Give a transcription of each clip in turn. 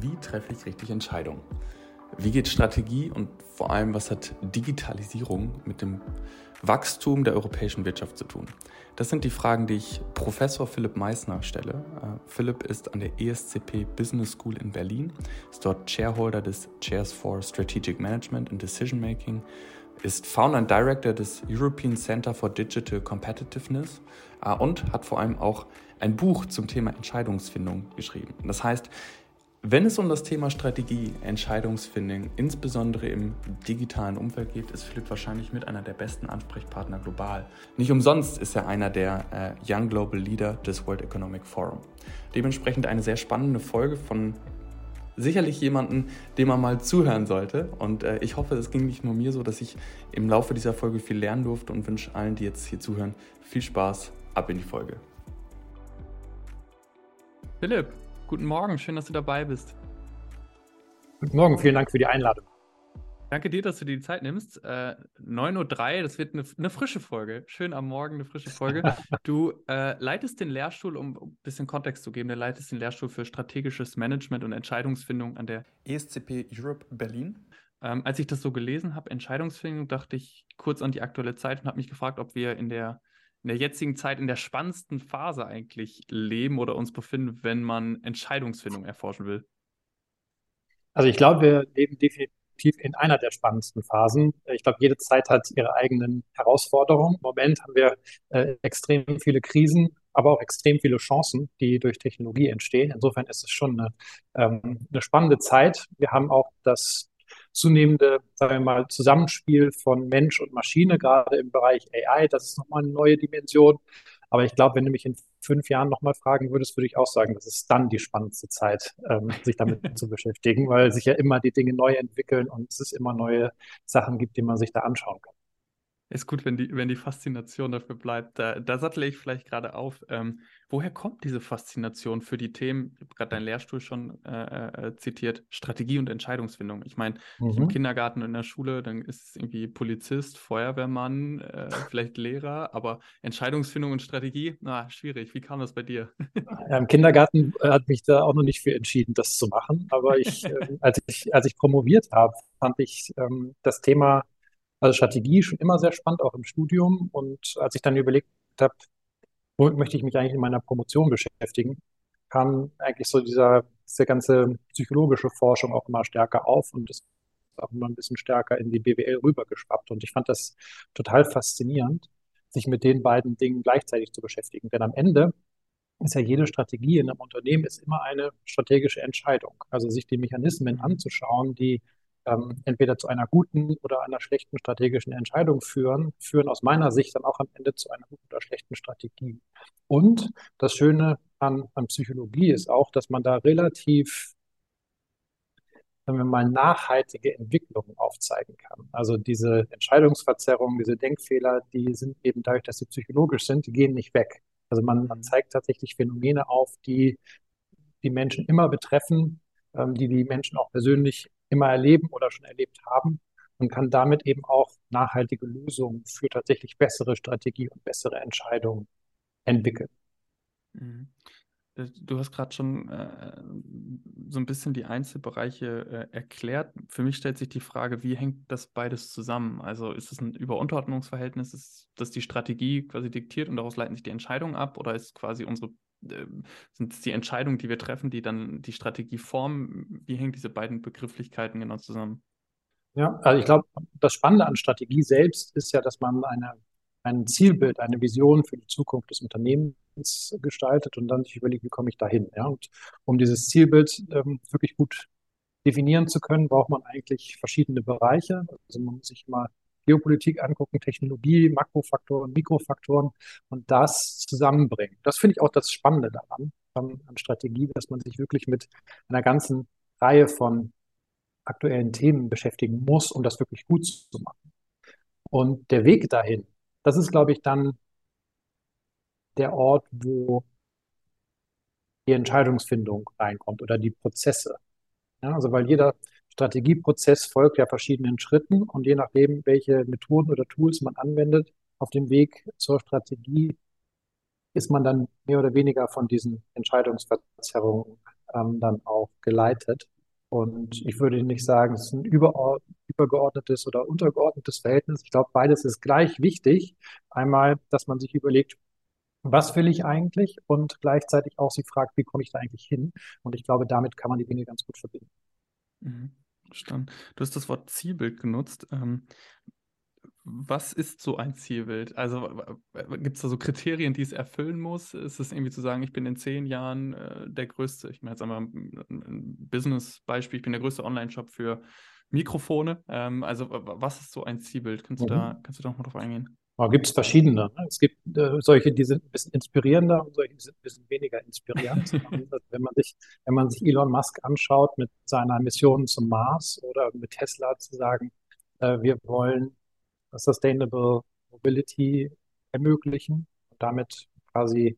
Wie treffe ich richtig Entscheidungen? Wie geht Strategie und vor allem, was hat Digitalisierung mit dem Wachstum der europäischen Wirtschaft zu tun? Das sind die Fragen, die ich Professor Philipp Meissner stelle. Äh, Philipp ist an der ESCP Business School in Berlin, ist dort Chairholder des Chairs for Strategic Management and Decision Making, ist Founder und Director des European Center for Digital Competitiveness äh, und hat vor allem auch ein Buch zum Thema Entscheidungsfindung geschrieben. Das heißt, wenn es um das Thema Strategie, Entscheidungsfindung, insbesondere im digitalen Umfeld geht, ist Philipp wahrscheinlich mit einer der besten Ansprechpartner global. Nicht umsonst ist er einer der äh, Young Global Leader des World Economic Forum. Dementsprechend eine sehr spannende Folge von sicherlich jemanden, dem man mal zuhören sollte. Und äh, ich hoffe, es ging nicht nur mir so, dass ich im Laufe dieser Folge viel lernen durfte und wünsche allen, die jetzt hier zuhören, viel Spaß. Ab in die Folge. Philipp, Guten Morgen, schön, dass du dabei bist. Guten Morgen, vielen Dank für die Einladung. Danke dir, dass du dir die Zeit nimmst. Äh, 9.03 Uhr, das wird eine, eine, frische Folge. Schön am Morgen, eine frische Folge. Du äh, leitest den Lehrstuhl, um ein bisschen Kontext zu geben, du leitest den Lehrstuhl für strategisches Management und Entscheidungsfindung an der ESCP Europe Berlin. Ähm, als ich das so gelesen habe, Entscheidungsfindung, dachte ich kurz an die aktuelle Zeit und habe mich gefragt, ob wir in der in der jetzigen Zeit in der spannendsten Phase eigentlich leben oder uns befinden, wenn man Entscheidungsfindung erforschen will? Also ich glaube, wir leben definitiv in einer der spannendsten Phasen. Ich glaube, jede Zeit hat ihre eigenen Herausforderungen. Im Moment haben wir äh, extrem viele Krisen, aber auch extrem viele Chancen, die durch Technologie entstehen. Insofern ist es schon eine, ähm, eine spannende Zeit. Wir haben auch das zunehmende, sagen wir mal, Zusammenspiel von Mensch und Maschine, gerade im Bereich AI. Das ist nochmal eine neue Dimension. Aber ich glaube, wenn du mich in fünf Jahren nochmal fragen würdest, würde ich auch sagen, das ist dann die spannendste Zeit, ähm, sich damit zu beschäftigen, weil sich ja immer die Dinge neu entwickeln und es immer neue Sachen gibt, die man sich da anschauen kann. Ist gut, wenn die, wenn die Faszination dafür bleibt. Da, da sattle ich vielleicht gerade auf. Ähm, woher kommt diese Faszination für die Themen? Ich habe gerade deinen Lehrstuhl schon äh, äh, zitiert, Strategie und Entscheidungsfindung. Ich meine, mhm. im Kindergarten und in der Schule, dann ist es irgendwie Polizist, Feuerwehrmann, äh, vielleicht Lehrer, aber Entscheidungsfindung und Strategie, na, schwierig. Wie kam das bei dir? Ja, Im Kindergarten äh, hat mich da auch noch nicht für entschieden, das zu machen. Aber ich, ähm, als ich, als ich promoviert habe, fand ich ähm, das Thema also Strategie schon immer sehr spannend, auch im Studium. Und als ich dann überlegt habe, womit möchte ich mich eigentlich in meiner Promotion beschäftigen, kam eigentlich so dieser, diese ganze psychologische Forschung auch immer stärker auf und ist auch immer ein bisschen stärker in die BWL rübergeschwappt. Und ich fand das total faszinierend, sich mit den beiden Dingen gleichzeitig zu beschäftigen. Denn am Ende ist ja jede Strategie in einem Unternehmen ist immer eine strategische Entscheidung. Also sich die Mechanismen anzuschauen, die ähm, entweder zu einer guten oder einer schlechten strategischen Entscheidung führen, führen aus meiner Sicht dann auch am Ende zu einer guten oder schlechten Strategie. Und das Schöne an, an Psychologie ist auch, dass man da relativ wenn wir mal nachhaltige Entwicklungen aufzeigen kann. Also diese Entscheidungsverzerrungen, diese Denkfehler, die sind eben dadurch, dass sie psychologisch sind, die gehen nicht weg. Also man, man zeigt tatsächlich Phänomene auf, die die Menschen immer betreffen, ähm, die die Menschen auch persönlich immer erleben oder schon erlebt haben und kann damit eben auch nachhaltige Lösungen für tatsächlich bessere Strategie und bessere Entscheidungen entwickeln. Mhm. Äh, du hast gerade schon äh, so ein bisschen die Einzelbereiche äh, erklärt. Für mich stellt sich die Frage, wie hängt das beides zusammen? Also ist es ein Überunterordnungsverhältnis, ist das die Strategie quasi diktiert und daraus leiten sich die Entscheidungen ab oder ist quasi unsere sind es die Entscheidungen, die wir treffen, die dann die Strategie formen? Wie hängen diese beiden Begrifflichkeiten genau zusammen? Ja, also ich glaube, das Spannende an Strategie selbst ist ja, dass man eine, ein Zielbild, eine Vision für die Zukunft des Unternehmens gestaltet und dann sich überlegt, wie komme ich dahin. Ja? Und um dieses Zielbild ähm, wirklich gut definieren zu können, braucht man eigentlich verschiedene Bereiche. Also man muss sich mal Geopolitik angucken, Technologie, Makrofaktoren, Mikrofaktoren und das zusammenbringen. Das finde ich auch das Spannende daran, an, an Strategie, dass man sich wirklich mit einer ganzen Reihe von aktuellen Themen beschäftigen muss, um das wirklich gut zu machen. Und der Weg dahin, das ist, glaube ich, dann der Ort, wo die Entscheidungsfindung reinkommt oder die Prozesse. Ja, also weil jeder Strategieprozess folgt ja verschiedenen Schritten und je nachdem, welche Methoden oder Tools man anwendet auf dem Weg zur Strategie, ist man dann mehr oder weniger von diesen Entscheidungsverzerrungen ähm, dann auch geleitet. Und ich würde nicht sagen, es ist ein übergeordnetes oder untergeordnetes Verhältnis. Ich glaube, beides ist gleich wichtig. Einmal, dass man sich überlegt, was will ich eigentlich? Und gleichzeitig auch sich fragt, wie komme ich da eigentlich hin? Und ich glaube, damit kann man die Dinge ganz gut verbinden. Mhm. Verstanden. Du hast das Wort Zielbild genutzt. Ähm, was ist so ein Zielbild? Also gibt es da so Kriterien, die es erfüllen muss? Ist es irgendwie zu sagen, ich bin in zehn Jahren äh, der größte, ich meine jetzt einmal ein, Business-Beispiel, ich bin der größte Online-Shop für Mikrofone. Ähm, also was ist so ein Zielbild? Kannst mhm. du da, kannst du da noch mal drauf eingehen? Da gibt es verschiedene. Ne? Es gibt äh, solche, die sind ein bisschen inspirierender und solche, die sind ein bisschen weniger inspirierend. wenn man sich, wenn man sich Elon Musk anschaut mit seiner Mission zum Mars oder mit Tesla zu sagen, äh, wir wollen Sustainable Mobility ermöglichen und damit quasi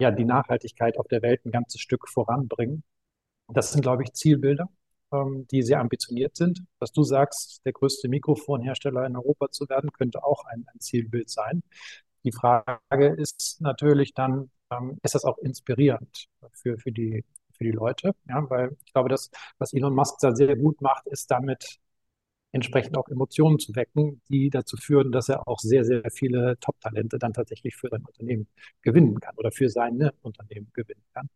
ja, die Nachhaltigkeit auf der Welt ein ganzes Stück voranbringen. Das sind, glaube ich, Zielbilder, die sehr ambitioniert sind. Was du sagst, der größte Mikrofonhersteller in Europa zu werden, könnte auch ein, ein Zielbild sein. Die Frage ist natürlich dann, ähm, ist das auch inspirierend für, für, die, für die Leute? Ja, weil ich glaube, das, was Elon Musk da sehr gut macht, ist damit entsprechend auch Emotionen zu wecken, die dazu führen, dass er auch sehr, sehr viele Top-Talente dann tatsächlich für sein Unternehmen gewinnen kann oder für seine Unternehmen gewinnen kann.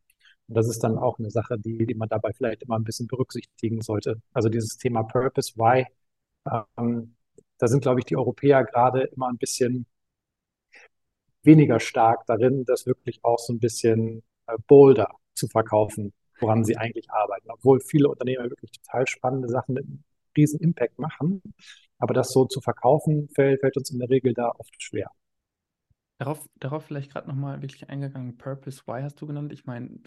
Und das ist dann auch eine Sache, die, die man dabei vielleicht immer ein bisschen berücksichtigen sollte. Also dieses Thema Purpose, Why, ähm, da sind, glaube ich, die Europäer gerade immer ein bisschen weniger stark darin, das wirklich auch so ein bisschen äh, bolder zu verkaufen, woran sie eigentlich arbeiten. Obwohl viele Unternehmer wirklich total spannende Sachen mit einem riesen Impact machen. Aber das so zu verkaufen, fällt, fällt uns in der Regel da oft schwer. Darauf, darauf vielleicht gerade nochmal wirklich eingegangen, Purpose, Why hast du genannt? Ich meine,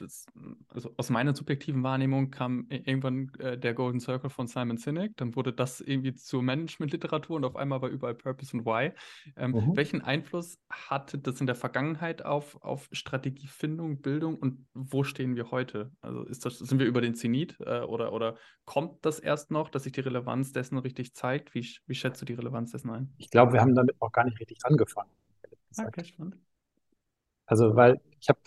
also aus meiner subjektiven Wahrnehmung kam irgendwann äh, der Golden Circle von Simon Sinek, dann wurde das irgendwie zur Management-Literatur und auf einmal war überall Purpose und Why. Ähm, mhm. Welchen Einfluss hatte das in der Vergangenheit auf, auf Strategiefindung, Bildung und wo stehen wir heute? Also ist das, sind wir über den Zenit äh, oder, oder kommt das erst noch, dass sich die Relevanz dessen richtig zeigt? Wie, wie schätzt du die Relevanz dessen ein? Ich glaube, wir haben damit noch gar nicht richtig angefangen gesagt. Okay, spannend. Also, weil ich habe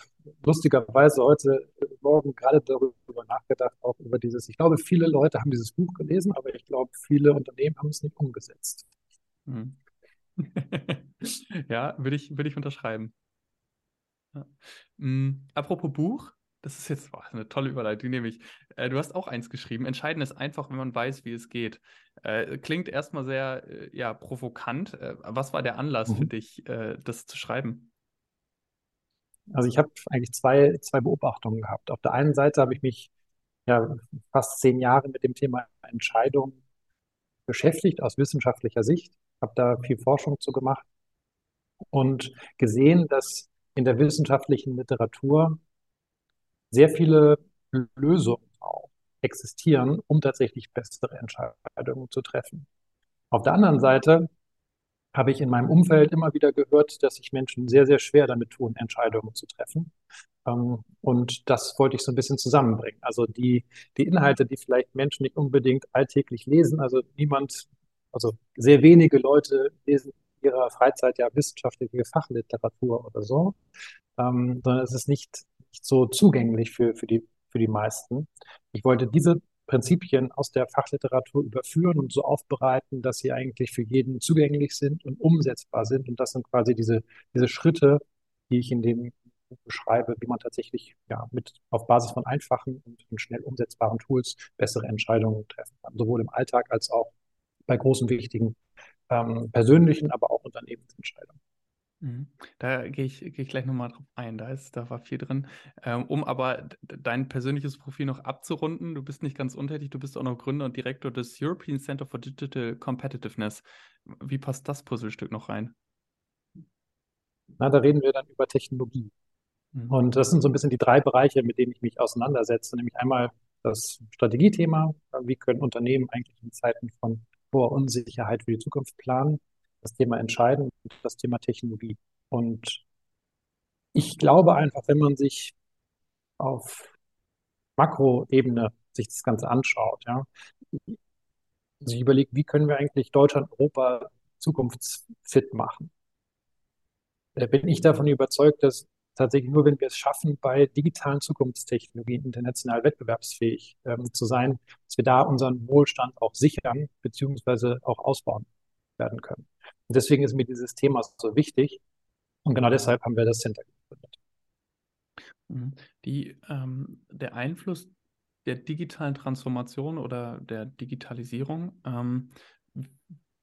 lustigerweise heute Morgen gerade darüber nachgedacht, auch über dieses, ich glaube, viele Leute haben dieses Buch gelesen, aber ich glaube, viele Unternehmen haben es nicht umgesetzt. Hm. ja, würde ich, würd ich unterschreiben. Ja. Hm, apropos Buch, das ist jetzt boah, eine tolle Überleitung, die nehme ich. Äh, du hast auch eins geschrieben. Entscheidend ist einfach, wenn man weiß, wie es geht. Äh, klingt erstmal sehr äh, ja, provokant. Äh, was war der Anlass mhm. für dich, äh, das zu schreiben? Also ich habe eigentlich zwei, zwei Beobachtungen gehabt. Auf der einen Seite habe ich mich ja fast zehn Jahre mit dem Thema Entscheidung beschäftigt aus wissenschaftlicher Sicht, habe da viel Forschung zu gemacht und gesehen, dass in der wissenschaftlichen Literatur sehr viele Lösungen auch existieren, um tatsächlich bessere Entscheidungen zu treffen. Auf der anderen Seite habe ich in meinem Umfeld immer wieder gehört, dass sich Menschen sehr, sehr schwer damit tun, Entscheidungen zu treffen. Ähm, und das wollte ich so ein bisschen zusammenbringen. Also die, die Inhalte, die vielleicht Menschen nicht unbedingt alltäglich lesen, also niemand, also sehr wenige Leute lesen ihrer Freizeit ja wissenschaftliche Fachliteratur oder so, ähm, sondern es ist nicht nicht so zugänglich für, für, die, für die meisten. Ich wollte diese Prinzipien aus der Fachliteratur überführen und so aufbereiten, dass sie eigentlich für jeden zugänglich sind und umsetzbar sind. Und das sind quasi diese, diese Schritte, die ich in dem Buch beschreibe, wie man tatsächlich ja, mit auf Basis von einfachen und, und schnell umsetzbaren Tools bessere Entscheidungen treffen kann, sowohl im Alltag als auch bei großen, wichtigen ähm, persönlichen, aber auch Unternehmensentscheidungen. Mhm. Da gehe ich, gehe ich gleich nochmal drauf ein. Da, ist, da war viel drin. Ähm, um aber dein persönliches Profil noch abzurunden, du bist nicht ganz untätig, du bist auch noch Gründer und Direktor des European Center for Digital Competitiveness. Wie passt das Puzzlestück noch rein? Na, da reden wir dann über Technologie. Mhm. Und das sind so ein bisschen die drei Bereiche, mit denen ich mich auseinandersetze. Nämlich einmal das Strategiethema. Wie können Unternehmen eigentlich in Zeiten von hoher Unsicherheit für die Zukunft planen? das Thema Entscheiden und das Thema Technologie. Und ich glaube einfach, wenn man sich auf Makroebene sich das Ganze anschaut, ja, sich überlegt, wie können wir eigentlich Deutschland, Europa zukunftsfit machen, da bin ich davon überzeugt, dass tatsächlich nur, wenn wir es schaffen, bei digitalen Zukunftstechnologien international wettbewerbsfähig ähm, zu sein, dass wir da unseren Wohlstand auch sichern beziehungsweise auch ausbauen werden können. Und deswegen ist mir dieses Thema so wichtig. Und genau deshalb haben wir das Center gegründet. Mhm. Die, ähm, der Einfluss der digitalen Transformation oder der Digitalisierung, ähm,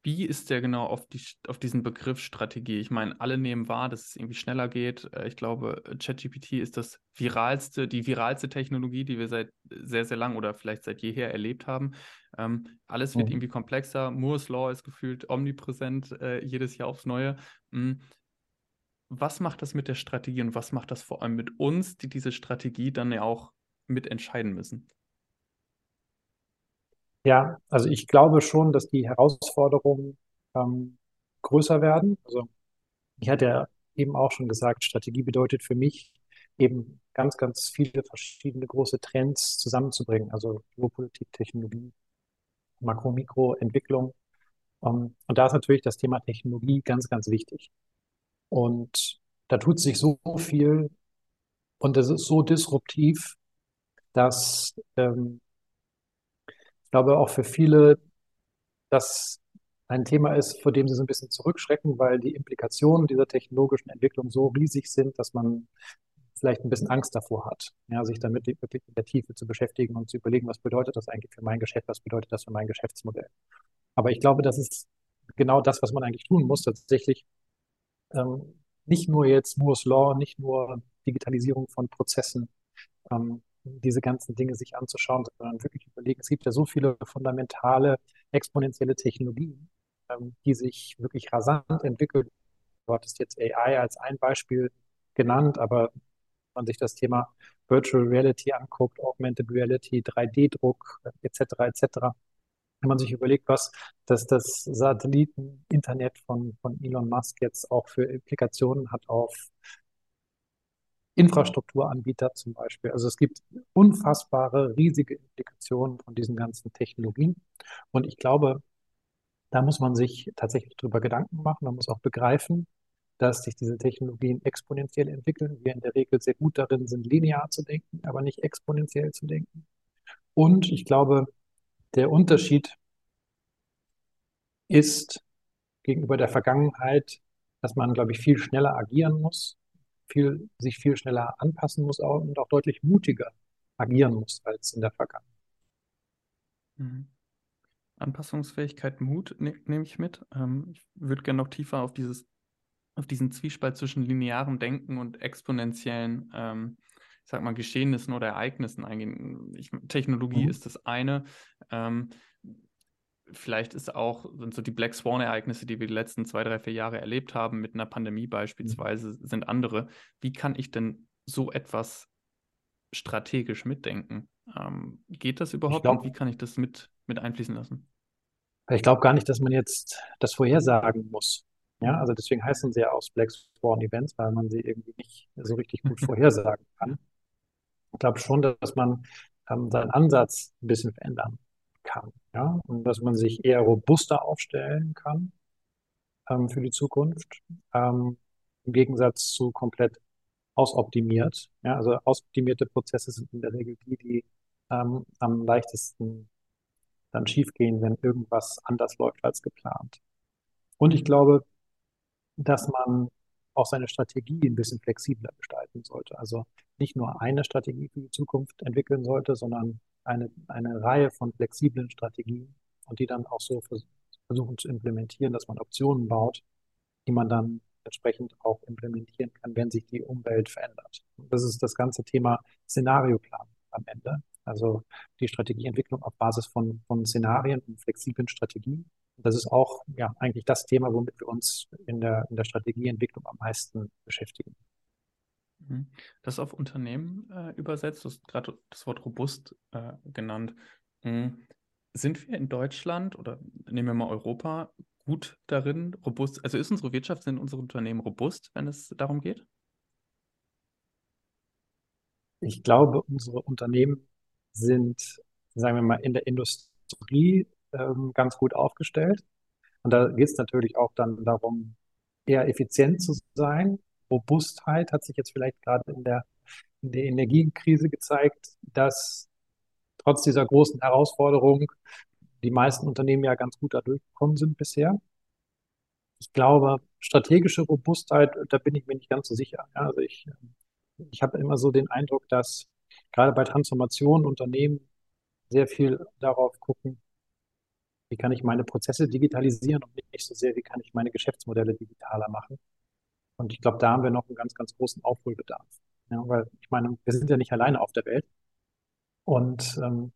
wie ist der genau auf, die, auf diesen Begriff Strategie? Ich meine, alle nehmen wahr, dass es irgendwie schneller geht. Äh, ich glaube, ChatGPT ist das viralste, die viralste Technologie, die wir seit sehr, sehr lang oder vielleicht seit jeher erlebt haben. Ähm, alles wird mhm. irgendwie komplexer. Moore's Law ist gefühlt omnipräsent äh, jedes Jahr aufs Neue. Mhm. Was macht das mit der Strategie und was macht das vor allem mit uns, die diese Strategie dann ja auch mitentscheiden müssen? Ja, also ich glaube schon, dass die Herausforderungen ähm, größer werden. Also ich hatte ja eben auch schon gesagt, Strategie bedeutet für mich eben ganz, ganz viele verschiedene große Trends zusammenzubringen. Also Geopolitik, Technologie, Makro, Mikro, Entwicklung. Um, und da ist natürlich das Thema Technologie ganz, ganz wichtig. Und da tut sich so viel und es ist so disruptiv, dass ähm, ich glaube auch für viele das ein Thema ist, vor dem sie so ein bisschen zurückschrecken, weil die Implikationen dieser technologischen Entwicklung so riesig sind, dass man vielleicht ein bisschen Angst davor hat, ja, sich damit wirklich in der Tiefe zu beschäftigen und zu überlegen, was bedeutet das eigentlich für mein Geschäft, was bedeutet das für mein Geschäftsmodell. Aber ich glaube, das ist genau das, was man eigentlich tun muss, tatsächlich ähm, nicht nur jetzt Moore's Law, nicht nur Digitalisierung von Prozessen, ähm, diese ganzen Dinge sich anzuschauen, sondern wirklich überlegen, es gibt ja so viele fundamentale, exponentielle Technologien, ähm, die sich wirklich rasant entwickeln. Du hattest jetzt AI als ein Beispiel genannt, aber wenn man sich das Thema Virtual Reality anguckt, Augmented Reality, 3D-Druck etc. etc., wenn man sich überlegt, was dass das Satelliten-Internet von, von Elon Musk jetzt auch für Implikationen hat auf Infrastrukturanbieter zum Beispiel. Also es gibt unfassbare, riesige Implikationen von diesen ganzen Technologien. Und ich glaube, da muss man sich tatsächlich drüber Gedanken machen. Man muss auch begreifen, dass sich diese Technologien exponentiell entwickeln. Wir in der Regel sehr gut darin sind, linear zu denken, aber nicht exponentiell zu denken. Und ich glaube, der Unterschied ist gegenüber der Vergangenheit, dass man, glaube ich, viel schneller agieren muss viel, sich viel schneller anpassen muss und auch deutlich mutiger agieren muss als in der Vergangenheit. Mhm. Anpassungsfähigkeit, Mut ne, nehme ich mit. Ähm, ich würde gerne noch tiefer auf dieses, auf diesen Zwiespalt zwischen linearem Denken und exponentiellen, ähm, ich sag mal, Geschehnissen oder Ereignissen eingehen. Ich, Technologie mhm. ist das eine. Ähm, vielleicht ist auch, sind so die Black Swan-Ereignisse, die wir die letzten zwei, drei, vier Jahre erlebt haben, mit einer Pandemie beispielsweise, mhm. sind andere. Wie kann ich denn so etwas strategisch mitdenken? Ähm, geht das überhaupt glaub, und wie kann ich das mit, mit einfließen lassen? Ich glaube gar nicht, dass man jetzt das vorhersagen muss. Ja, also deswegen heißen sie ja auch Black Swan Events, weil man sie irgendwie nicht so richtig gut vorhersagen kann. Ich glaube schon, dass man ähm, seinen Ansatz ein bisschen verändern kann. Ja? Und dass man sich eher robuster aufstellen kann ähm, für die Zukunft, ähm, im Gegensatz zu komplett ausoptimiert. Ja? Also ausoptimierte Prozesse sind in der Regel die, die ähm, am leichtesten dann schiefgehen, wenn irgendwas anders läuft als geplant. Und ich glaube, dass man auch seine Strategie ein bisschen flexibler gestalten sollte. Also nicht nur eine Strategie für die Zukunft entwickeln sollte, sondern eine, eine Reihe von flexiblen Strategien und die dann auch so versuchen zu implementieren, dass man Optionen baut, die man dann entsprechend auch implementieren kann, wenn sich die Umwelt verändert. Das ist das ganze Thema Szenarioplan am Ende. Also die Strategieentwicklung auf Basis von, von Szenarien und flexiblen Strategien. Das ist auch ja eigentlich das Thema, womit wir uns in der, in der Strategieentwicklung am meisten beschäftigen. Mhm. Das auf Unternehmen äh, übersetzt, du hast gerade das Wort robust äh, genannt. Mhm. Sind wir in Deutschland oder nehmen wir mal Europa gut darin, robust, also ist unsere Wirtschaft, sind unsere Unternehmen robust, wenn es darum geht? Ich glaube, unsere Unternehmen sind, sagen wir mal, in der Industrie ähm, ganz gut aufgestellt. Und da geht es natürlich auch dann darum, eher effizient zu sein Robustheit hat sich jetzt vielleicht gerade in der, in der Energiekrise gezeigt, dass trotz dieser großen Herausforderung die meisten Unternehmen ja ganz gut da durchgekommen sind bisher. Ich glaube, strategische Robustheit, da bin ich mir nicht ganz so sicher. Also ich, ich habe immer so den Eindruck, dass gerade bei Transformationen Unternehmen sehr viel darauf gucken, wie kann ich meine Prozesse digitalisieren und nicht so sehr, wie kann ich meine Geschäftsmodelle digitaler machen. Und ich glaube, da haben wir noch einen ganz, ganz großen Aufholbedarf. Ja, weil ich meine, wir sind ja nicht alleine auf der Welt. Und ähm,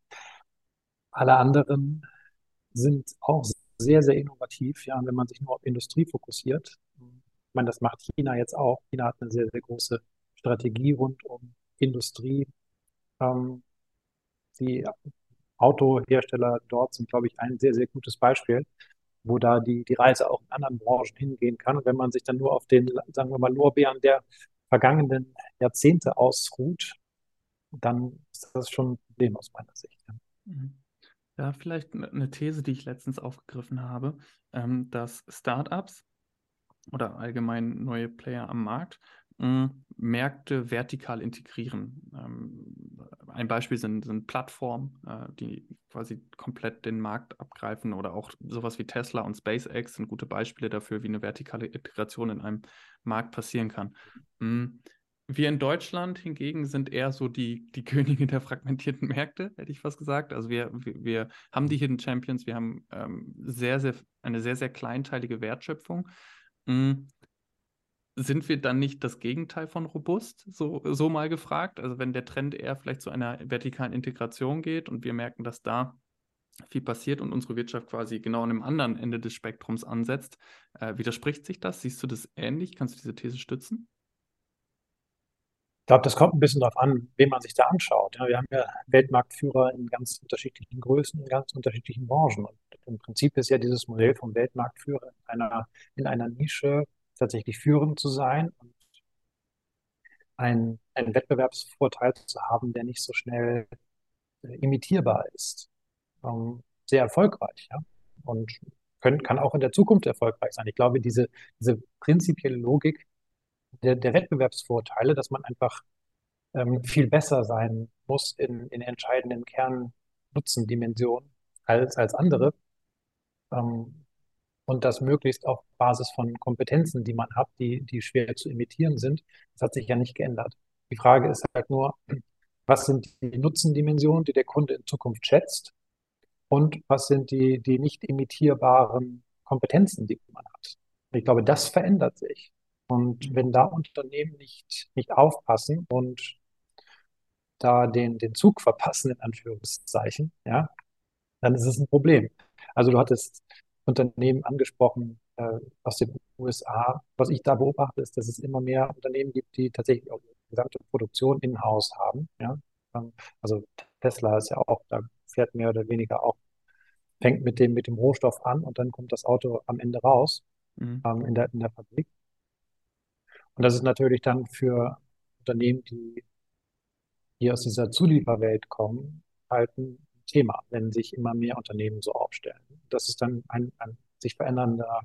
alle anderen sind auch sehr, sehr innovativ. Ja, wenn man sich nur auf Industrie fokussiert, ich meine, das macht China jetzt auch. China hat eine sehr, sehr große Strategie rund um Industrie. Ähm, die Autohersteller dort sind, glaube ich, ein sehr, sehr gutes Beispiel, wo da die, die Reise auch in anderen Branchen hingehen kann. Und wenn man sich dann nur auf den, sagen wir mal, Lorbeeren der vergangenen Jahrzehnte ausruht, dann ist das schon ein Problem aus meiner Sicht. Ja. Mhm. Vielleicht eine These, die ich letztens aufgegriffen habe, ähm, dass Startups oder allgemein neue Player am Markt Märkte vertikal integrieren. Ähm, ein Beispiel sind, sind Plattformen, äh, die quasi komplett den Markt abgreifen oder auch sowas wie Tesla und SpaceX sind gute Beispiele dafür, wie eine vertikale Integration in einem Markt passieren kann. Wir in Deutschland hingegen sind eher so die, die Könige der fragmentierten Märkte, hätte ich fast gesagt. Also wir, wir, wir haben die Hidden Champions, wir haben ähm, sehr, sehr, eine sehr, sehr kleinteilige Wertschöpfung sind wir dann nicht das Gegenteil von robust? So, so mal gefragt. Also wenn der Trend eher vielleicht zu einer vertikalen Integration geht und wir merken, dass da viel passiert und unsere Wirtschaft quasi genau an dem anderen Ende des Spektrums ansetzt, äh, widerspricht sich das? Siehst du das ähnlich? Kannst du diese These stützen? Ich glaube, das kommt ein bisschen darauf an, wen man sich da anschaut. Ja, wir haben ja Weltmarktführer in ganz unterschiedlichen Größen, in ganz unterschiedlichen Branchen. Und im Prinzip ist ja dieses Modell vom Weltmarktführer in einer, in einer Nische tatsächlich führend zu sein und einen, einen Wettbewerbsvorteil zu haben, der nicht so schnell äh, imitierbar ist. Ähm, sehr erfolgreich, ja. Und können, kann auch in der Zukunft erfolgreich sein. Ich glaube, diese, diese prinzipielle Logik der, der Wettbewerbsvorteile, dass man einfach ähm, viel besser sein muss in, in entscheidenden Kernnutzendimensionen als, als andere, ähm, und das möglichst auf Basis von Kompetenzen, die man hat, die, die schwer zu imitieren sind. Das hat sich ja nicht geändert. Die Frage ist halt nur, was sind die Nutzendimensionen, die der Kunde in Zukunft schätzt? Und was sind die, die nicht imitierbaren Kompetenzen, die man hat? Ich glaube, das verändert sich. Und wenn da Unternehmen nicht, nicht aufpassen und da den, den Zug verpassen, in Anführungszeichen, ja, dann ist es ein Problem. Also du hattest Unternehmen angesprochen äh, aus den USA. Was ich da beobachte, ist, dass es immer mehr Unternehmen gibt, die tatsächlich auch die gesamte Produktion in-house haben. Ja? Ähm, also Tesla ist ja auch, da fährt mehr oder weniger auch, fängt mit dem, mit dem Rohstoff an und dann kommt das Auto am Ende raus mhm. ähm, in, der, in der Fabrik. Und das ist natürlich dann für Unternehmen, die, die aus dieser Zulieferwelt kommen, halt ein Thema, wenn sich immer mehr Unternehmen so aufstellen. Das ist dann ein, ein sich verändernder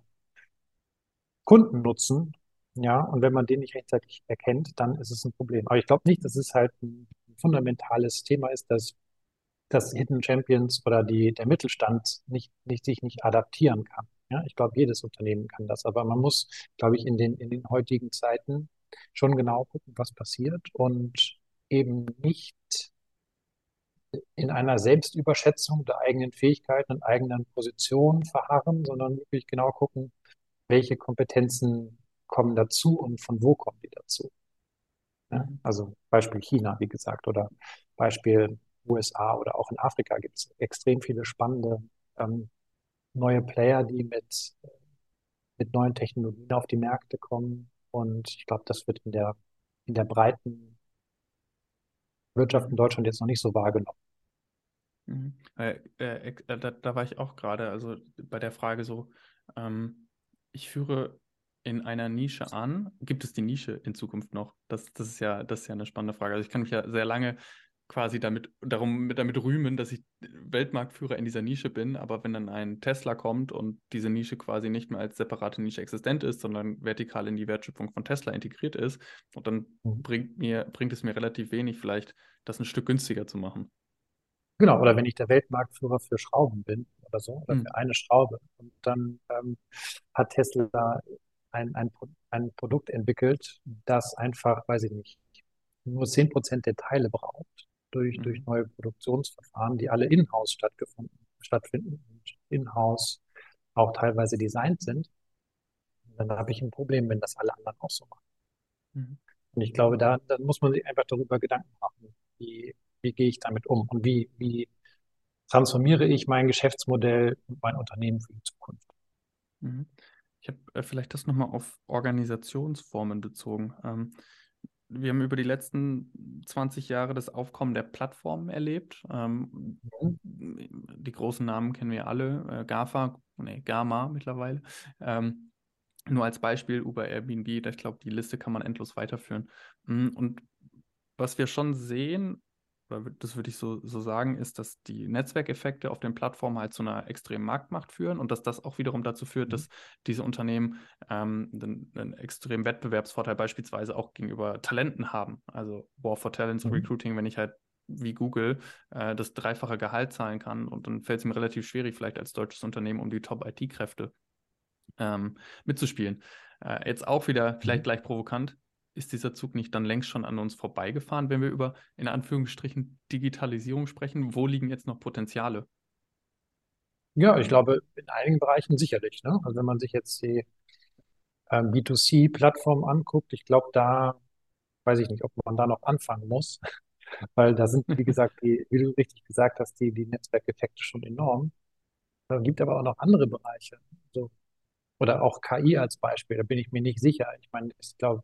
Kundennutzen. Ja, und wenn man den nicht rechtzeitig erkennt, dann ist es ein Problem. Aber ich glaube nicht, dass es halt ein fundamentales Thema ist, dass dass Hidden Champions oder die, der Mittelstand nicht, nicht, sich nicht adaptieren kann. Ja, ich glaube, jedes Unternehmen kann das, aber man muss, glaube ich, in den, in den heutigen Zeiten schon genau gucken, was passiert und eben nicht in einer Selbstüberschätzung der eigenen Fähigkeiten und eigenen Positionen verharren, sondern wirklich genau gucken, welche Kompetenzen kommen dazu und von wo kommen die dazu. Ja, also Beispiel China, wie gesagt, oder Beispiel USA oder auch in Afrika gibt es extrem viele spannende ähm, neue Player, die mit, mit neuen Technologien auf die Märkte kommen. Und ich glaube, das wird in der, in der breiten Wirtschaft in Deutschland jetzt noch nicht so wahrgenommen. Mhm. Äh, äh, da, da, war ich auch gerade, also bei der Frage so, ähm, ich führe in einer Nische an. Gibt es die Nische in Zukunft noch? Das, das, ist ja, das ist ja eine spannende Frage. Also ich kann mich ja sehr lange quasi damit, darum, damit rühmen, dass ich Weltmarktführer in dieser Nische bin. Aber wenn dann ein Tesla kommt und diese Nische quasi nicht mehr als separate Nische existent ist, sondern vertikal in die Wertschöpfung von Tesla integriert ist, und dann mhm. bringt, mir, bringt es mir relativ wenig, vielleicht das ein Stück günstiger zu machen. Genau, oder wenn ich der Weltmarktführer für Schrauben bin oder so, oder mhm. für eine Schraube. Und dann ähm, hat Tesla ein, ein, ein Produkt entwickelt, das einfach, weiß ich nicht, nur 10 Prozent der Teile braucht durch, mhm. durch neue Produktionsverfahren, die alle in-house stattgefunden, stattfinden und in-house auch teilweise designt sind. Und dann habe ich ein Problem, wenn das alle anderen auch so machen. Mhm. Und ich glaube, da, da muss man sich einfach darüber Gedanken machen, wie, wie gehe ich damit um und wie, wie transformiere ich mein Geschäftsmodell und mein Unternehmen für die Zukunft. Mhm. Ich habe äh, vielleicht das nochmal auf Organisationsformen bezogen. Ähm, wir haben über die letzten 20 Jahre das Aufkommen der Plattformen erlebt. Ähm, mhm. Die großen Namen kennen wir alle, äh, GAFA, nee, GAMA mittlerweile. Ähm, nur als Beispiel Uber, Airbnb, ich glaube, die Liste kann man endlos weiterführen. Mm, und was wir schon sehen, das würde ich so, so sagen, ist, dass die Netzwerkeffekte auf den Plattformen halt zu einer extremen Marktmacht führen und dass das auch wiederum dazu führt, mhm. dass diese Unternehmen ähm, einen, einen, extremen Wettbewerbsvorteil beispielsweise auch gegenüber Talenten haben. Also War for Talents mhm. Recruiting, wenn ich halt wie Google äh, das dreifache Gehalt zahlen kann und dann fällt es mir relativ schwierig, vielleicht als deutsches Unternehmen um die Top-IT-Kräfte ähm, mitzuspielen. Äh, jetzt auch wieder vielleicht mhm. gleich provokant ist dieser Zug nicht dann längst schon an uns vorbeigefahren, wenn wir über in Anführungsstrichen Digitalisierung sprechen? Wo liegen jetzt noch Potenziale? Ja, ich glaube, in einigen Bereichen sicherlich. Ne? Also wenn man sich jetzt die ähm, B2C-Plattform anguckt, ich glaube, da weiß ich nicht, ob man da noch anfangen muss, weil da sind, wie gesagt, die, wie du richtig gesagt hast, die, die Netzwerkeffekte schon enorm. Es gibt aber auch noch andere Bereiche. Also, oder auch KI als Beispiel, da bin ich mir nicht sicher. Ich meine, ich glaube,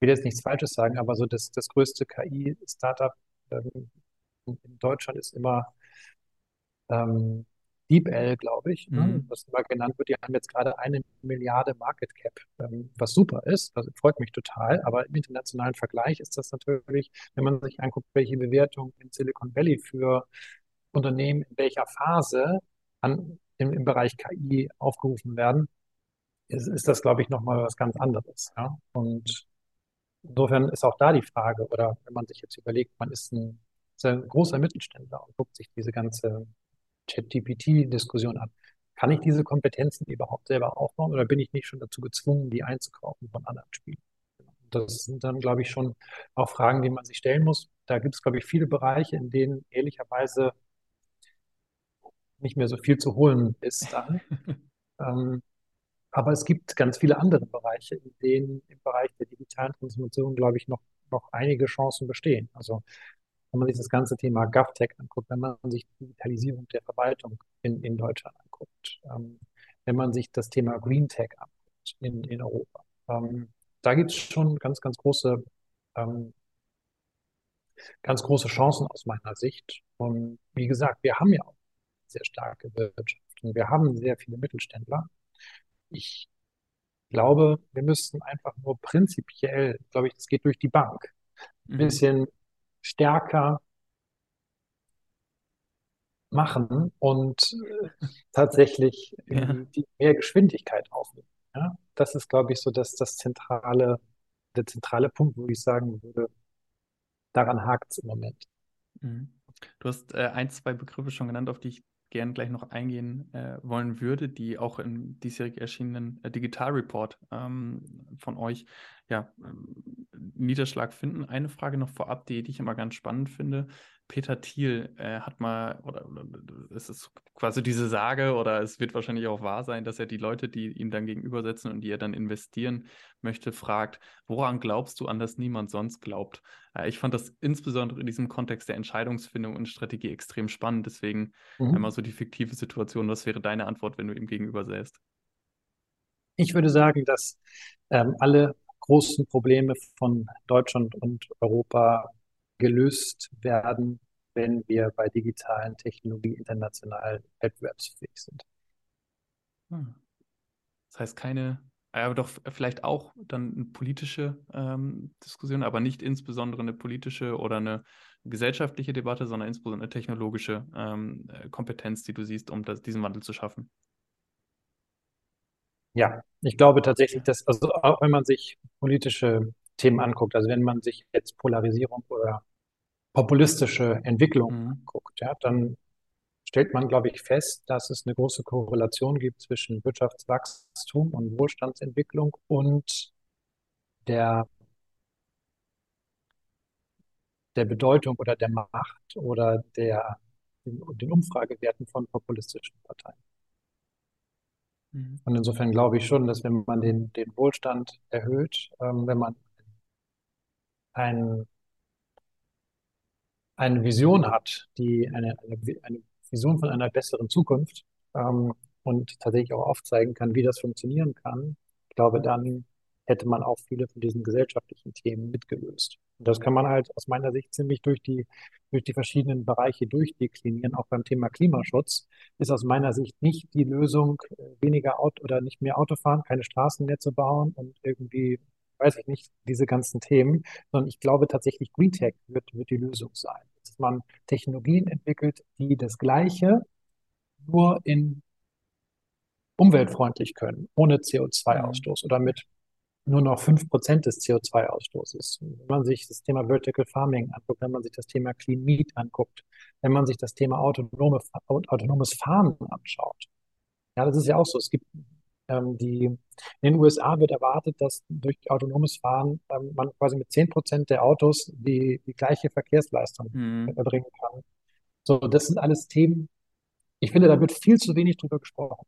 will jetzt nichts Falsches sagen, aber so das, das größte KI-Startup ähm, in Deutschland ist immer ähm, DeepL, glaube ich, ne, mhm. was immer genannt wird. Die haben jetzt gerade eine Milliarde Market Cap, ähm, was super ist. Das freut mich total. Aber im internationalen Vergleich ist das natürlich, wenn man sich anguckt, welche Bewertungen in Silicon Valley für Unternehmen in welcher Phase an, im, im Bereich KI aufgerufen werden, ist, ist das, glaube ich, nochmal was ganz anderes. Ja? Und Insofern ist auch da die Frage, oder wenn man sich jetzt überlegt, man ist ein, ist ein großer Mittelständler und guckt sich diese ganze Chat-GPT-Diskussion an. Kann ich diese Kompetenzen überhaupt selber aufbauen oder bin ich nicht schon dazu gezwungen, die einzukaufen von anderen Spielen? Das sind dann, glaube ich, schon auch Fragen, die man sich stellen muss. Da gibt es, glaube ich, viele Bereiche, in denen ehrlicherweise nicht mehr so viel zu holen ist dann. ähm, aber es gibt ganz viele andere Bereiche, in denen im Bereich der digitalen Transformation, glaube ich, noch, noch einige Chancen bestehen. Also wenn man sich das ganze Thema GovTech anguckt, wenn man sich die Digitalisierung der Verwaltung in, in Deutschland anguckt, ähm, wenn man sich das Thema Green Tech anguckt in, in Europa, ähm, da gibt es schon ganz, ganz große, ähm, ganz große Chancen aus meiner Sicht. Und wie gesagt, wir haben ja auch sehr starke Wirtschaft und wir haben sehr viele Mittelständler ich glaube, wir müssten einfach nur prinzipiell, glaube ich, das geht durch die Bank, ein mhm. bisschen stärker machen und äh, tatsächlich ja. die, mehr Geschwindigkeit aufnehmen. Ja? Das ist, glaube ich, so dass das zentrale, der zentrale Punkt, wo ich sagen würde, daran hakt es im Moment. Mhm. Du hast äh, ein, zwei Begriffe schon genannt, auf die ich gerne gleich noch eingehen äh, wollen würde, die auch im diesjährig erschienenen äh, Digital Report ähm, von euch ja, ähm, Niederschlag finden. Eine Frage noch vorab, die, die ich immer ganz spannend finde. Peter Thiel äh, hat mal, oder, oder es ist quasi diese Sage, oder es wird wahrscheinlich auch wahr sein, dass er die Leute, die ihm dann gegenübersetzen und die er dann investieren möchte, fragt, woran glaubst du an, dass niemand sonst glaubt? Äh, ich fand das insbesondere in diesem Kontext der Entscheidungsfindung und Strategie extrem spannend. Deswegen mhm. einmal so die fiktive Situation. Was wäre deine Antwort, wenn du ihm gegenüber säßt? Ich würde sagen, dass ähm, alle großen Probleme von Deutschland und Europa gelöst werden, wenn wir bei digitalen Technologie international wettbewerbsfähig sind. Hm. Das heißt keine aber doch vielleicht auch dann eine politische ähm, Diskussion, aber nicht insbesondere eine politische oder eine gesellschaftliche Debatte, sondern insbesondere eine technologische ähm, äh, Kompetenz, die du siehst, um das, diesen Wandel zu schaffen. Ja, ich glaube tatsächlich, dass, also auch wenn man sich politische Themen anguckt, also wenn man sich jetzt Polarisierung oder populistische Entwicklung mhm. anguckt, ja, dann stellt man, glaube ich, fest, dass es eine große Korrelation gibt zwischen Wirtschaftswachstum und Wohlstandsentwicklung und der, der Bedeutung oder der Macht oder der, den, den Umfragewerten von populistischen Parteien. Mhm. Und insofern glaube ich schon, dass wenn man den, den Wohlstand erhöht, ähm, wenn man ein, eine Vision hat, die eine, eine, eine Vision von einer besseren Zukunft ähm, und tatsächlich auch aufzeigen kann, wie das funktionieren kann, ich glaube, dann hätte man auch viele von diesen gesellschaftlichen Themen mitgelöst. Und das kann man halt aus meiner Sicht ziemlich durch die, durch die verschiedenen Bereiche durchdeklinieren. Auch beim Thema Klimaschutz ist aus meiner Sicht nicht die Lösung, äh, weniger Auto oder nicht mehr Autofahren, keine Straßennetze bauen und irgendwie, weiß ich nicht, diese ganzen Themen, sondern ich glaube tatsächlich Green Tech wird, wird die Lösung sein man Technologien entwickelt, die das Gleiche nur in umweltfreundlich können, ohne CO2-Ausstoß oder mit nur noch 5% des CO2-Ausstoßes. Wenn man sich das Thema Vertical Farming anguckt, wenn man sich das Thema Clean Meat anguckt, wenn man sich das Thema autonome, autonomes Fahren anschaut. Ja, das ist ja auch so. Es gibt ähm, die, in den USA wird erwartet, dass durch autonomes Fahren ähm, man quasi mit 10 Prozent der Autos die, die gleiche Verkehrsleistung mhm. erbringen kann. So, das sind alles Themen. Ich finde, da wird viel zu wenig drüber gesprochen.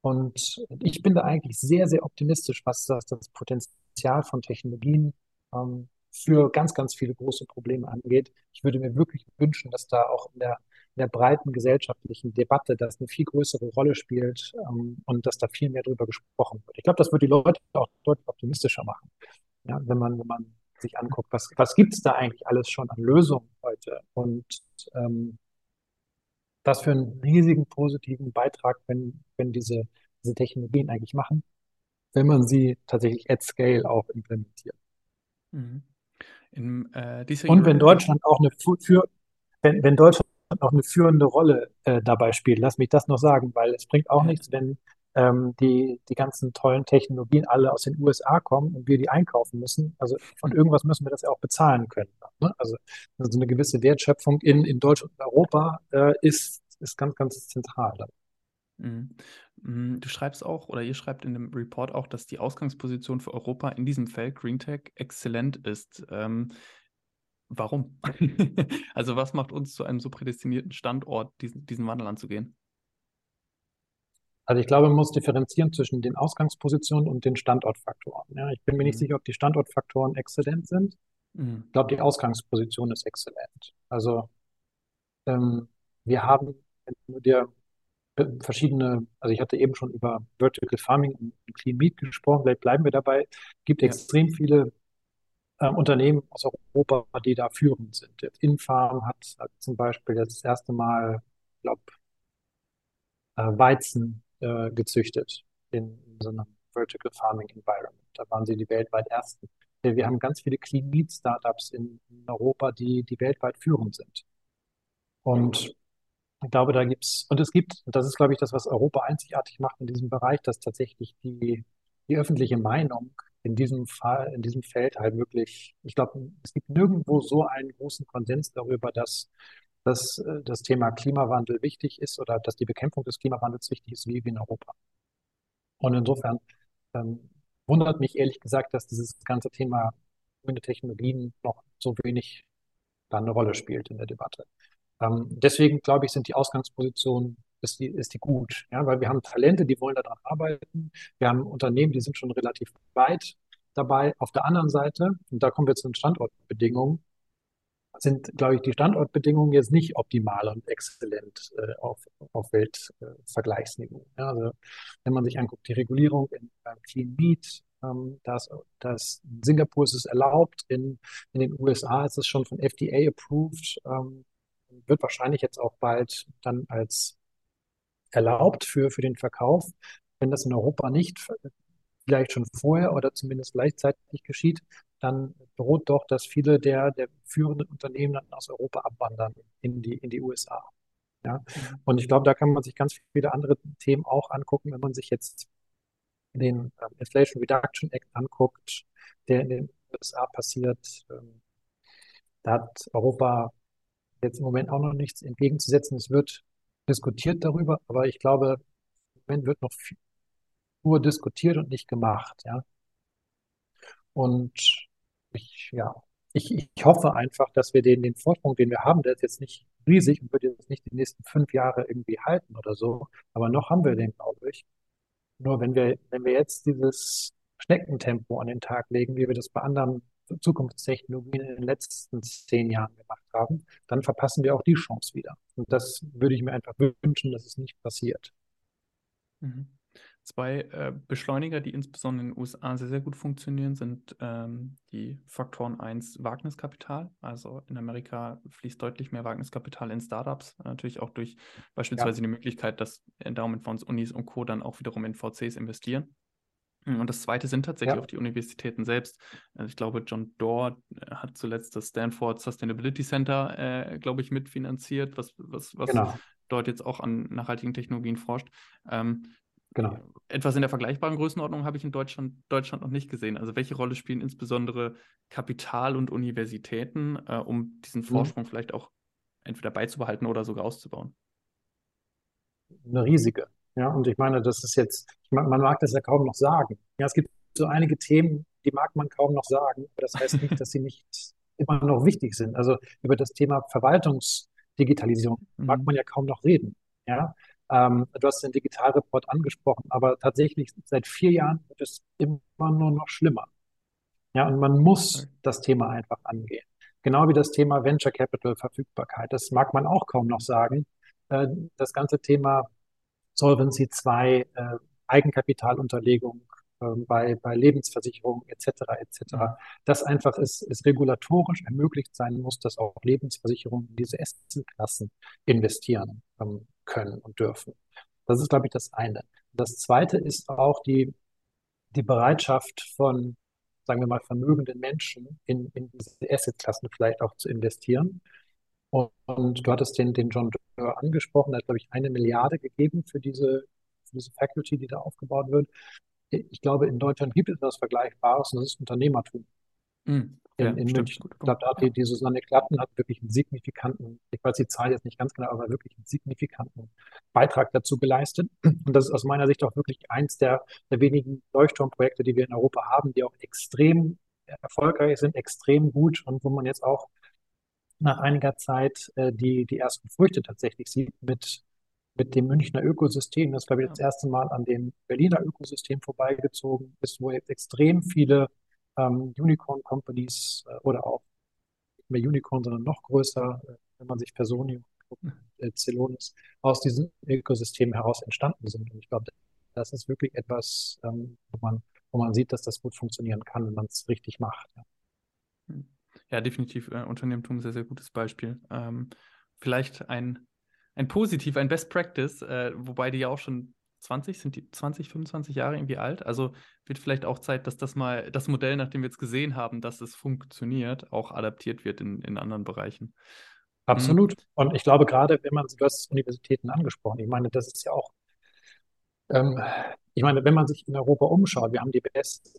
Und ich bin da eigentlich sehr, sehr optimistisch, was das, das Potenzial von Technologien ähm, für ganz, ganz viele große Probleme angeht. Ich würde mir wirklich wünschen, dass da auch in der der breiten gesellschaftlichen Debatte das eine viel größere Rolle spielt ähm, und dass da viel mehr drüber gesprochen wird. Ich glaube, das wird die Leute auch deutlich optimistischer machen. Ja, wenn man, wenn man sich anguckt, was, was gibt es da eigentlich alles schon an Lösungen heute und ähm, was für einen riesigen positiven Beitrag, wenn, wenn diese, diese Technologien eigentlich machen, wenn man sie tatsächlich at scale auch implementiert. Mhm. In, äh, und wenn Deutschland auch eine für, wenn, wenn Deutschland auch eine führende Rolle äh, dabei spielt. Lass mich das noch sagen, weil es bringt auch nichts, wenn ähm, die, die ganzen tollen Technologien alle aus den USA kommen und wir die einkaufen müssen. Also von irgendwas müssen wir das ja auch bezahlen können. Ne? Also, also eine gewisse Wertschöpfung in, in Deutschland und Europa äh, ist, ist ganz, ganz zentral. Mhm. Mm, du schreibst auch, oder ihr schreibt in dem Report auch, dass die Ausgangsposition für Europa in diesem Feld Green Tech exzellent ist. Ähm, Warum? also was macht uns zu einem so prädestinierten Standort, diesen, diesen Wandel anzugehen? Also ich glaube, man muss differenzieren zwischen den Ausgangspositionen und den Standortfaktoren. Ja, ich bin mir nicht mhm. sicher, ob die Standortfaktoren exzellent sind. Mhm. Ich glaube, die Ausgangsposition ist exzellent. Also ähm, wir haben, wenn du dir verschiedene, also ich hatte eben schon über Vertical Farming und Clean Meat gesprochen, vielleicht bleiben wir dabei, gibt ja. extrem viele äh, Unternehmen aus Europa, die da führend sind. Jetzt Infarm hat, hat zum Beispiel das erste Mal, ich glaube, äh, Weizen äh, gezüchtet in, in, so einem Vertical Farming Environment. Da waren sie die weltweit ersten. Wir haben ganz viele Clean Meat Startups in, in Europa, die, die weltweit führend sind. Und ich glaube, da gibt's, und es gibt, und das ist, glaube ich, das, was Europa einzigartig macht in diesem Bereich, dass tatsächlich die, die öffentliche Meinung in diesem Fall, in diesem Feld halt wirklich, ich glaube, es gibt nirgendwo so einen großen Konsens darüber, dass, dass äh, das Thema Klimawandel wichtig ist oder dass die Bekämpfung des Klimawandels wichtig ist, wie in Europa. Und insofern ähm, wundert mich ehrlich gesagt, dass dieses ganze Thema grüne Technologien noch so wenig da eine Rolle spielt in der Debatte. Ähm, deswegen glaube ich, sind die Ausgangspositionen ist die, ist die gut. Ja, weil wir haben Talente, die wollen daran arbeiten. Wir haben Unternehmen, die sind schon relativ weit dabei. Auf der anderen Seite, und da kommen wir zu den Standortbedingungen, sind, glaube ich, die Standortbedingungen jetzt nicht optimal und exzellent äh, auf, auf Weltvergleichsniveau. Äh, ja, also wenn man sich anguckt, die Regulierung in äh, Clean Meat, ähm, das, das in Singapur ist es erlaubt, in, in den USA ist es schon von FDA approved, ähm, wird wahrscheinlich jetzt auch bald dann als erlaubt für, für den Verkauf. Wenn das in Europa nicht vielleicht schon vorher oder zumindest gleichzeitig geschieht, dann droht doch, dass viele der, der führenden Unternehmen dann aus Europa abwandern in die, in die USA. Ja? Mhm. Und ich glaube, da kann man sich ganz viele andere Themen auch angucken, wenn man sich jetzt den ähm, Inflation Reduction Act anguckt, der in den USA passiert. Ähm, da hat Europa jetzt im Moment auch noch nichts entgegenzusetzen. Es wird diskutiert darüber, aber ich glaube, im Moment wird noch viel, nur diskutiert und nicht gemacht, ja. Und ich, ja, ich, ich hoffe einfach, dass wir den, den Vorsprung, den wir haben, der ist jetzt nicht riesig und wird jetzt nicht die nächsten fünf Jahre irgendwie halten oder so, aber noch haben wir den, glaube ich. Nur wenn wir, wenn wir jetzt dieses Schneckentempo an den Tag legen, wie wir das bei anderen Zukunftstechnologien in den letzten zehn Jahren gemacht haben, dann verpassen wir auch die Chance wieder. Und das würde ich mir einfach wünschen, dass es nicht passiert. Mhm. Zwei äh, Beschleuniger, die insbesondere in den USA sehr, sehr gut funktionieren, sind ähm, die Faktoren 1 Wagniskapital. Also in Amerika fließt deutlich mehr Wagniskapital in Startups, natürlich auch durch beispielsweise ja. die Möglichkeit, dass Endowment-Fonds, Unis und Co. dann auch wiederum in VCs investieren. Und das zweite sind tatsächlich ja. auch die Universitäten selbst. Also ich glaube, John Doerr äh, hat zuletzt das Stanford Sustainability Center, äh, glaube ich, mitfinanziert, was, was, was genau. dort jetzt auch an nachhaltigen Technologien forscht. Ähm, Genau. Etwas in der vergleichbaren Größenordnung habe ich in Deutschland, Deutschland noch nicht gesehen. Also welche Rolle spielen insbesondere Kapital und Universitäten, äh, um diesen mhm. Vorsprung mhm. vielleicht auch entweder beizubehalten oder sogar auszubauen? Eine riesige. Ja, und ich meine, das ist jetzt, man, man mag das ja kaum noch sagen. Ja, es gibt so einige Themen, die mag man kaum noch sagen, aber das heißt nicht, dass sie nicht immer noch wichtig sind. Also über das Thema Verwaltungsdigitalisierung mhm. mag man ja kaum noch reden. Ja, ähm, du hast den Digitalreport angesprochen, aber tatsächlich seit vier Jahren wird es immer nur noch schlimmer. Ja, und man muss das Thema einfach angehen. Genau wie das Thema Venture Capital Verfügbarkeit. Das mag man auch kaum noch sagen. Äh, das ganze Thema Solvency 2, äh, Eigenkapitalunterlegung äh, bei, bei Lebensversicherungen etc. etc. Mhm. Das einfach ist, ist regulatorisch ermöglicht sein muss, dass auch Lebensversicherungen in diese Assetklassen investieren ähm, können und dürfen. Das ist, glaube ich, das eine. Das zweite ist auch die, die Bereitschaft von, sagen wir mal, vermögenden Menschen in, in diese Assetklassen vielleicht auch zu investieren. Und, und du hattest den, den John angesprochen, er hat, glaube ich, eine Milliarde gegeben für diese, für diese Faculty, die da aufgebaut wird. Ich glaube, in Deutschland gibt es etwas Vergleichbares und das ist Unternehmertum. Mhm in, ja, in München. Ich glaube, da hat die, die Susanne Klatten hat wirklich einen signifikanten, ich weiß die Zahl jetzt nicht ganz genau, aber wirklich einen signifikanten Beitrag dazu geleistet. Und das ist aus meiner Sicht auch wirklich eins der, der wenigen Leuchtturmprojekte, die wir in Europa haben, die auch extrem erfolgreich sind, extrem gut und wo man jetzt auch nach einiger Zeit äh, die, die ersten Früchte tatsächlich sieht mit, mit dem Münchner Ökosystem. Das ist, glaube ich, das erste Mal an dem Berliner Ökosystem vorbeigezogen ist, wo jetzt extrem viele ähm, Unicorn-Companies äh, oder auch nicht mehr Unicorn, sondern noch größer, äh, wenn man sich Personio äh, Celonis aus diesem Ökosystem heraus entstanden sind. Und ich glaube, das ist wirklich etwas, ähm, wo, man, wo man sieht, dass das gut funktionieren kann, wenn man es richtig macht. Ja, hm. Ja definitiv. Äh, Unternehmertum sehr, sehr gutes Beispiel. Ähm, vielleicht ein, ein positiv, ein Best Practice, äh, wobei die ja auch schon 20, sind die 20, 25 Jahre irgendwie alt? Also wird vielleicht auch Zeit, dass das mal, das Modell, nachdem wir jetzt gesehen haben, dass es funktioniert, auch adaptiert wird in, in anderen Bereichen. Absolut. Mhm. Und ich glaube, gerade wenn man, du hast Universitäten angesprochen, ich meine, das ist ja auch, ähm, ich meine, wenn man sich in Europa umschaut, wir haben die besten,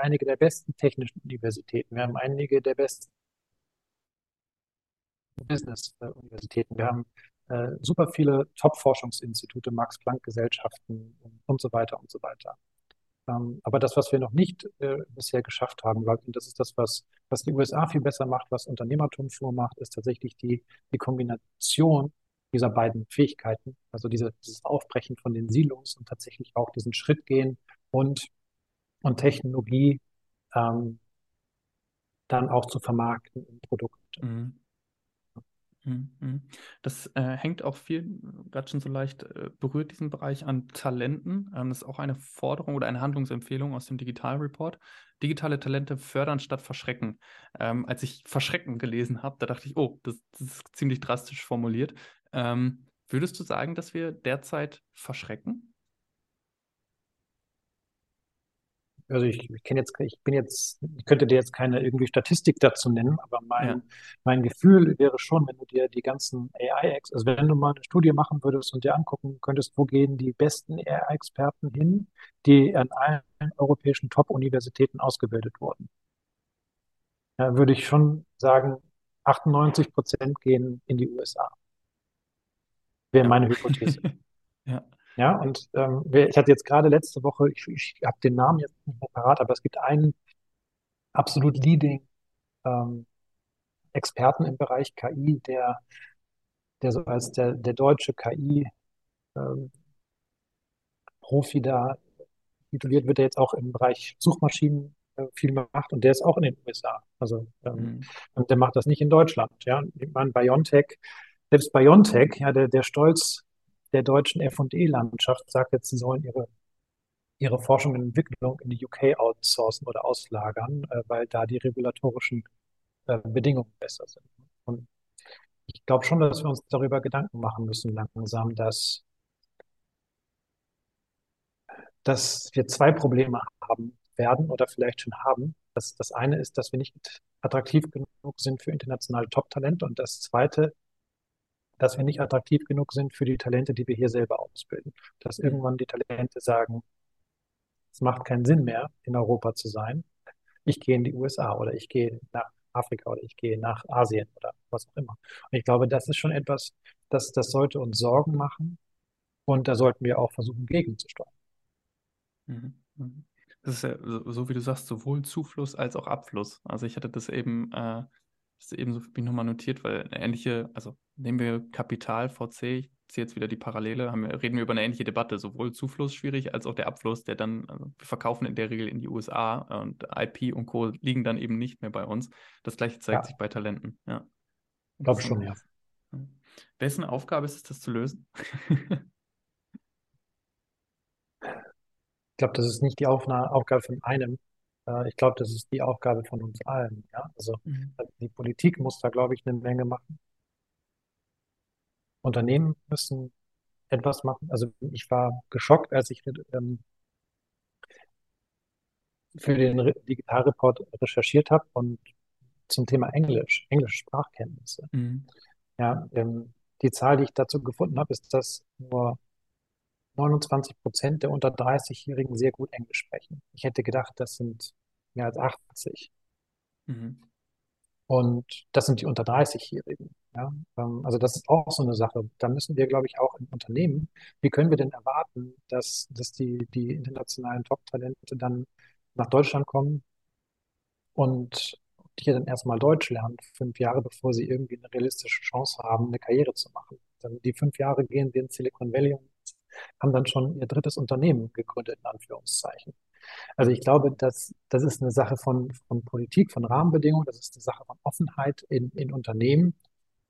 einige der besten technischen Universitäten, wir haben einige der besten Business-Universitäten, wir haben äh, super viele Top-Forschungsinstitute, Max-Planck-Gesellschaften und so weiter und so weiter. Ähm, aber das, was wir noch nicht äh, bisher geschafft haben, und das ist das, was, was die USA viel besser macht, was Unternehmertum vormacht, ist tatsächlich die, die Kombination dieser beiden Fähigkeiten, also diese, dieses Aufbrechen von den Silos und tatsächlich auch diesen Schritt gehen und, und Technologie ähm, dann auch zu vermarkten in Produkte. Mhm. Mhm, mhm. Das äh, hängt auch viel, gerade schon so leicht äh, berührt diesen Bereich an Talenten. Ähm, das ist auch eine Forderung oder eine Handlungsempfehlung aus dem Digital Report. Digitale Talente fördern statt verschrecken. Ähm, als ich verschrecken gelesen habe, da dachte ich, oh, das, das ist ziemlich drastisch formuliert. Ähm, würdest du sagen, dass wir derzeit verschrecken? Also ich, ich kenne jetzt, ich bin jetzt, ich könnte dir jetzt keine irgendwie Statistik dazu nennen, aber mein, Ja. mein Gefühl wäre schon, wenn du dir die ganzen AI-Ex, also wenn du mal eine Studie machen würdest und dir angucken könntest, wo gehen die besten AI-Experten hin, die an allen europäischen Top-Universitäten ausgebildet wurden, da würde ich schon sagen, 98 Prozent gehen in die USA. Wäre meine Hypothese. Ja. Ja, und ähm, ich hatte jetzt gerade letzte Woche, ich, ich habe den Namen jetzt nicht mehr parat, aber es gibt einen absolut leading ähm, Experten im Bereich KI, der, der so als der, der deutsche KI-Profi da tituliert wird, der jetzt auch im Bereich Suchmaschinen äh, viel macht und der ist auch in den USA. Also ähm, Mhm. und der macht das nicht in Deutschland. Ja, ich meine, BioNTech, selbst BioNTech, ja, der, der Stolz der deutschen F&E-Landschaft sagt jetzt, sie sollen ihre ihre Forschung und Entwicklung in die UK outsourcen oder auslagern, äh, weil da die regulatorischen äh, Bedingungen besser sind. Und ich glaube schon, dass wir uns darüber Gedanken machen müssen langsam, dass, dass wir zwei Probleme haben werden oder vielleicht schon haben. Das, das eine ist, dass wir nicht attraktiv genug sind für internationale Top-Talente und das zweite, dass wir nicht attraktiv genug sind für die Talente, die wir hier selber ausbilden. Dass irgendwann die Talente sagen, es macht keinen Sinn mehr, in Europa zu sein. Ich gehe in die USA oder ich gehe nach Afrika oder ich gehe nach Asien oder was auch immer. Und ich glaube, das ist schon etwas, das, das sollte uns Sorgen machen und da sollten wir auch versuchen, gegenzusteuern. Mhm. Mhm. Das ist ja so, so wie du sagst, sowohl Zufluss als auch Abfluss. Also ich hatte das eben, äh, das eben so für mich nochmal notiert, weil eine ähnliche, also nehmen wir Kapital, VC, ich ziehe jetzt wieder die Parallele, wir, reden wir über eine ähnliche Debatte, sowohl Zufluss schwierig als auch der Abfluss, der dann, also wir verkaufen in der Regel in die USA und IP und Co. liegen dann eben nicht mehr bei uns. Das gleiche zeigt Ja. sich bei Talenten, ja. Ich glaube schon, ja. Wessen Aufgabe ist es, das zu lösen? Ich glaube, das ist nicht die Aufgabe von einem. Äh, ich glaube, das ist die Aufgabe von uns allen. Ja? Also Mhm. die Politik muss da, glaube ich, eine Menge machen. Unternehmen müssen etwas machen. Also ich war geschockt, als ich ähm, für den Re Digitalreport recherchiert habe und zum Thema Englisch, englische Sprachkenntnisse. Mhm. Ja, ähm, die Zahl, die ich dazu gefunden habe, ist, dass nur 29 Prozent der unter 30-Jährigen sehr gut Englisch sprechen. Ich hätte gedacht, das sind mehr als 80. Mhm. Und das sind die unter 30-Jährigen. Ja, ähm, also das ist auch so eine Sache. Da müssen wir, glaube ich, auch im Unternehmen, wie können wir denn erwarten, dass, dass die, die internationalen Top-Talente dann nach Deutschland kommen und hier dann erstmal Deutsch lernen, fünf Jahre, bevor sie irgendwie eine realistische Chance haben, eine Karriere zu machen. Dann die fünf Jahre gehen wir in Silicon Valley und haben dann schon ihr drittes Unternehmen gegründet, in Anführungszeichen. Also ich glaube, dass, das ist eine Sache von, von Politik, von Rahmenbedingungen, das ist eine Sache von Offenheit in, in Unternehmen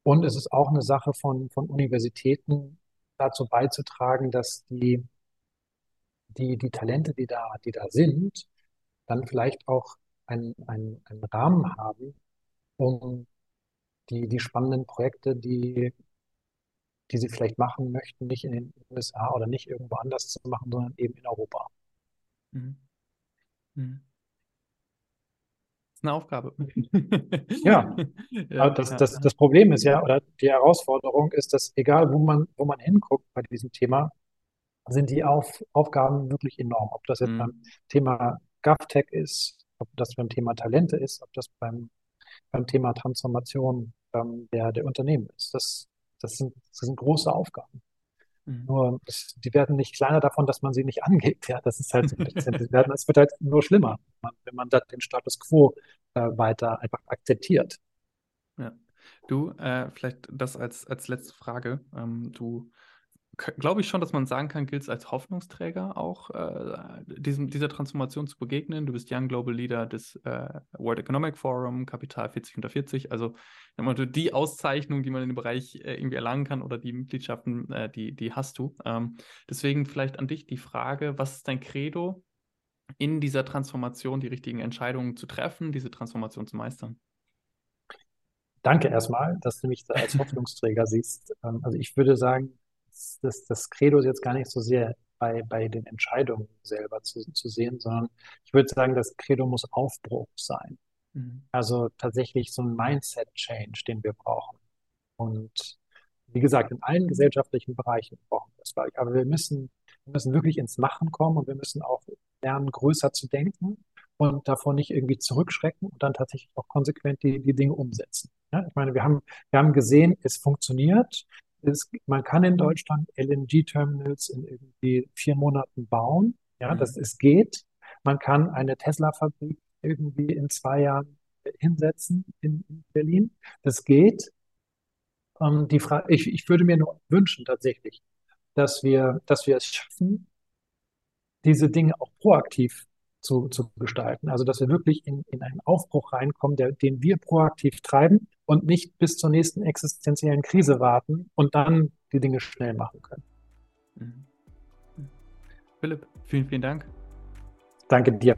und es ist auch eine Sache von, von Universitäten, dazu beizutragen, dass die, die, die Talente, die da, die da sind, dann vielleicht auch einen, einen, einen Rahmen haben, um die, die spannenden Projekte, die, die sie vielleicht machen möchten, nicht in den USA oder nicht irgendwo anders zu machen, sondern eben in Europa. Mhm. Mhm. Das ist eine Aufgabe. Ja, Ja, das, das, das Problem ist ja, oder die Herausforderung ist, dass egal wo man, wo man hinguckt bei diesem Thema, sind die Auf, Aufgaben wirklich enorm. Ob das jetzt beim Mhm. Thema GovTech ist, ob das beim Thema Talente ist, ob das beim, beim Thema Transformation ähm, der, der Unternehmen ist. Das, das sind, das sind große Aufgaben. Mhm. Nur, die werden nicht kleiner davon, dass man sie nicht angeht. Ja, das ist halt so ein bisschen, die werden, es wird halt nur schlimmer, wenn man, wenn man da den Status quo äh, weiter einfach akzeptiert. Ja. Du, äh, vielleicht das als, als letzte Frage. Ähm, du glaube ich schon, dass man sagen kann, gilt es als Hoffnungsträger auch, äh, diesem, dieser Transformation zu begegnen. Du bist Young Global Leader des äh, World Economic Forum, Kapital 40 unter 40, also die Auszeichnung, die man in dem Bereich äh, irgendwie erlangen kann oder die Mitgliedschaften, äh, die, die hast du. Ähm, deswegen vielleicht an dich die Frage, was ist dein Credo in dieser Transformation, die richtigen Entscheidungen zu treffen, diese Transformation zu meistern? Danke erstmal, dass du mich da als Hoffnungsträger siehst. Ähm, also ich würde sagen, das, das Credo ist jetzt gar nicht so sehr bei, bei den Entscheidungen selber zu, zu sehen, sondern ich würde sagen, das Credo muss Aufbruch sein. Mhm. Also tatsächlich so ein Mindset-Change, den wir brauchen. Und wie gesagt, in allen gesellschaftlichen Bereichen brauchen wir das, Aber wir müssen, wir müssen wirklich ins Machen kommen und wir müssen auch lernen, größer zu denken und davor nicht irgendwie zurückschrecken und dann tatsächlich auch konsequent die, die Dinge umsetzen. Ja, ich meine, wir haben, wir haben gesehen, es funktioniert. Es, man kann in Deutschland LNG-Terminals in irgendwie vier Monaten bauen. Ja, mhm. das es geht. Man kann eine Tesla-Fabrik irgendwie in zwei Jahren hinsetzen in, in Berlin. Das geht. Ähm, die Frage, ich, ich würde mir nur wünschen tatsächlich, dass wir, dass wir es schaffen, diese Dinge auch proaktiv zu, zu gestalten. Also dass wir wirklich in, in einen Aufbruch reinkommen, der, den wir proaktiv treiben und nicht bis zur nächsten existenziellen Krise warten und dann die Dinge schnell machen können. Mhm. Philipp, vielen, vielen Dank. Danke dir.